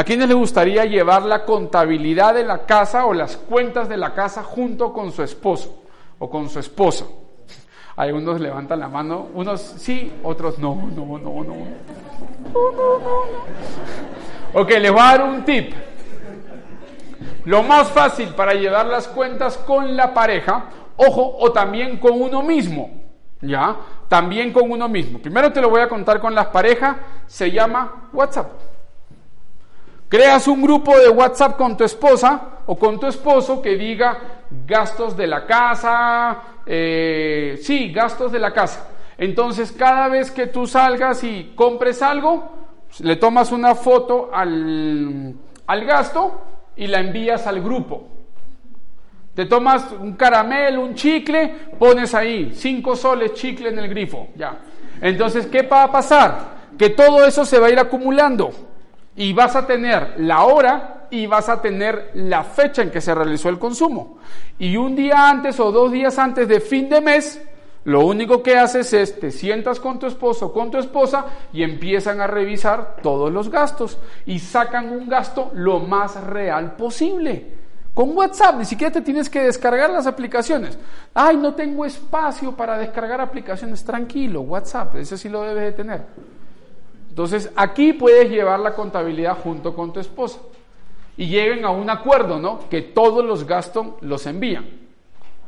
¿A quiénes les gustaría llevar la contabilidad de la casa o las cuentas de la casa junto con su esposo o con su esposa? Algunos levantan la mano, unos sí, otros no, no, no, no. Ok, les voy a dar un tip. Lo más fácil para llevar las cuentas con la pareja, ojo, o también con uno mismo, ¿ya? También con uno mismo. Primero te lo voy a contar con las parejas, se llama WhatsApp. Creas un grupo de WhatsApp con tu esposa o con tu esposo que diga gastos de la casa, eh, sí, gastos de la casa. Entonces, cada vez que tú salgas y compres algo, le tomas una foto al, al gasto y la envías al grupo. Te tomas un caramelo, un chicle, pones ahí cinco soles chicle en el grifo, ya. Entonces, ¿qué va a pasar? Que todo eso se va a ir acumulando y vas a tener la hora y vas a tener la fecha en que se realizó el consumo. Y un día antes o dos días antes de fin de mes, lo único que haces es te sientas con tu esposo con tu esposa y empiezan a revisar todos los gastos y sacan un gasto lo más real posible. Con WhatsApp ni siquiera te tienes que descargar las aplicaciones. Ay, no tengo espacio para descargar aplicaciones. Tranquilo, WhatsApp, ese sí lo debes de tener. Entonces, aquí puedes llevar la contabilidad junto con tu esposa y lleguen a un acuerdo, ¿no? Que todos los gastos los envían,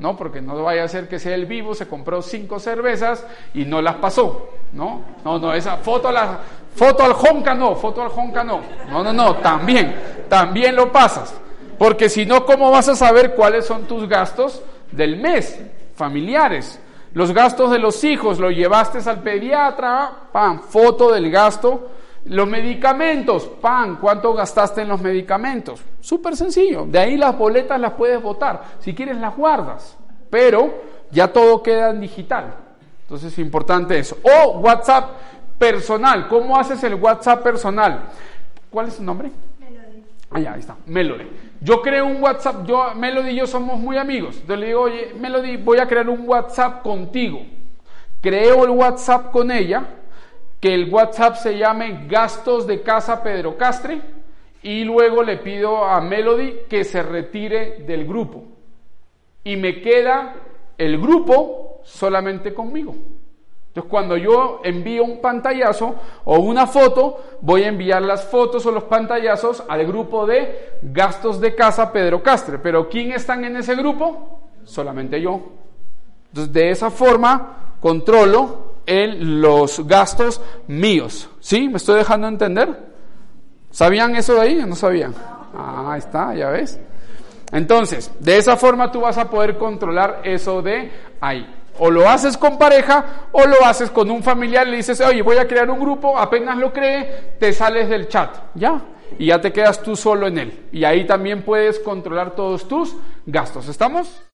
¿no? Porque no vaya a ser que sea el vivo, se compró cinco cervezas y no las pasó, ¿no? No, no, esa foto la foto al jonca no, foto al jonca no. No, no, no, también, también lo pasas. Porque si no, ¿cómo vas a saber cuáles son tus gastos del mes familiares? Los gastos de los hijos, lo llevaste al pediatra, pan, foto del gasto. Los medicamentos, pan, ¿cuánto gastaste en los medicamentos? Súper sencillo. De ahí las boletas las puedes votar. Si quieres las guardas. Pero ya todo queda en digital. Entonces es importante eso. O WhatsApp personal. ¿Cómo haces el WhatsApp personal? ¿Cuál es su nombre? Ah, ahí está. Melody. Yo creo un WhatsApp, yo, Melody y yo somos muy amigos. Entonces le digo, oye, Melody, voy a crear un WhatsApp contigo. Creo el WhatsApp con ella, que el WhatsApp se llame Gastos de Casa Pedro Castre, y luego le pido a Melody que se retire del grupo. Y me queda el grupo solamente conmigo. Entonces, cuando yo envío un pantallazo o una foto, voy a enviar las fotos o los pantallazos al grupo de gastos de casa Pedro Castre. Pero ¿quién están en ese grupo? Solamente yo. Entonces, de esa forma, controlo los gastos míos. ¿Sí? ¿Me estoy dejando entender? ¿Sabían eso de ahí o no sabían? Ah, ahí está, ya ves. Entonces, de esa forma tú vas a poder controlar eso de ahí. O lo haces con pareja o lo haces con un familiar, le dices, oye, voy a crear un grupo, apenas lo cree, te sales del chat, ya, y ya te quedas tú solo en él. Y ahí también puedes controlar todos tus gastos. ¿Estamos?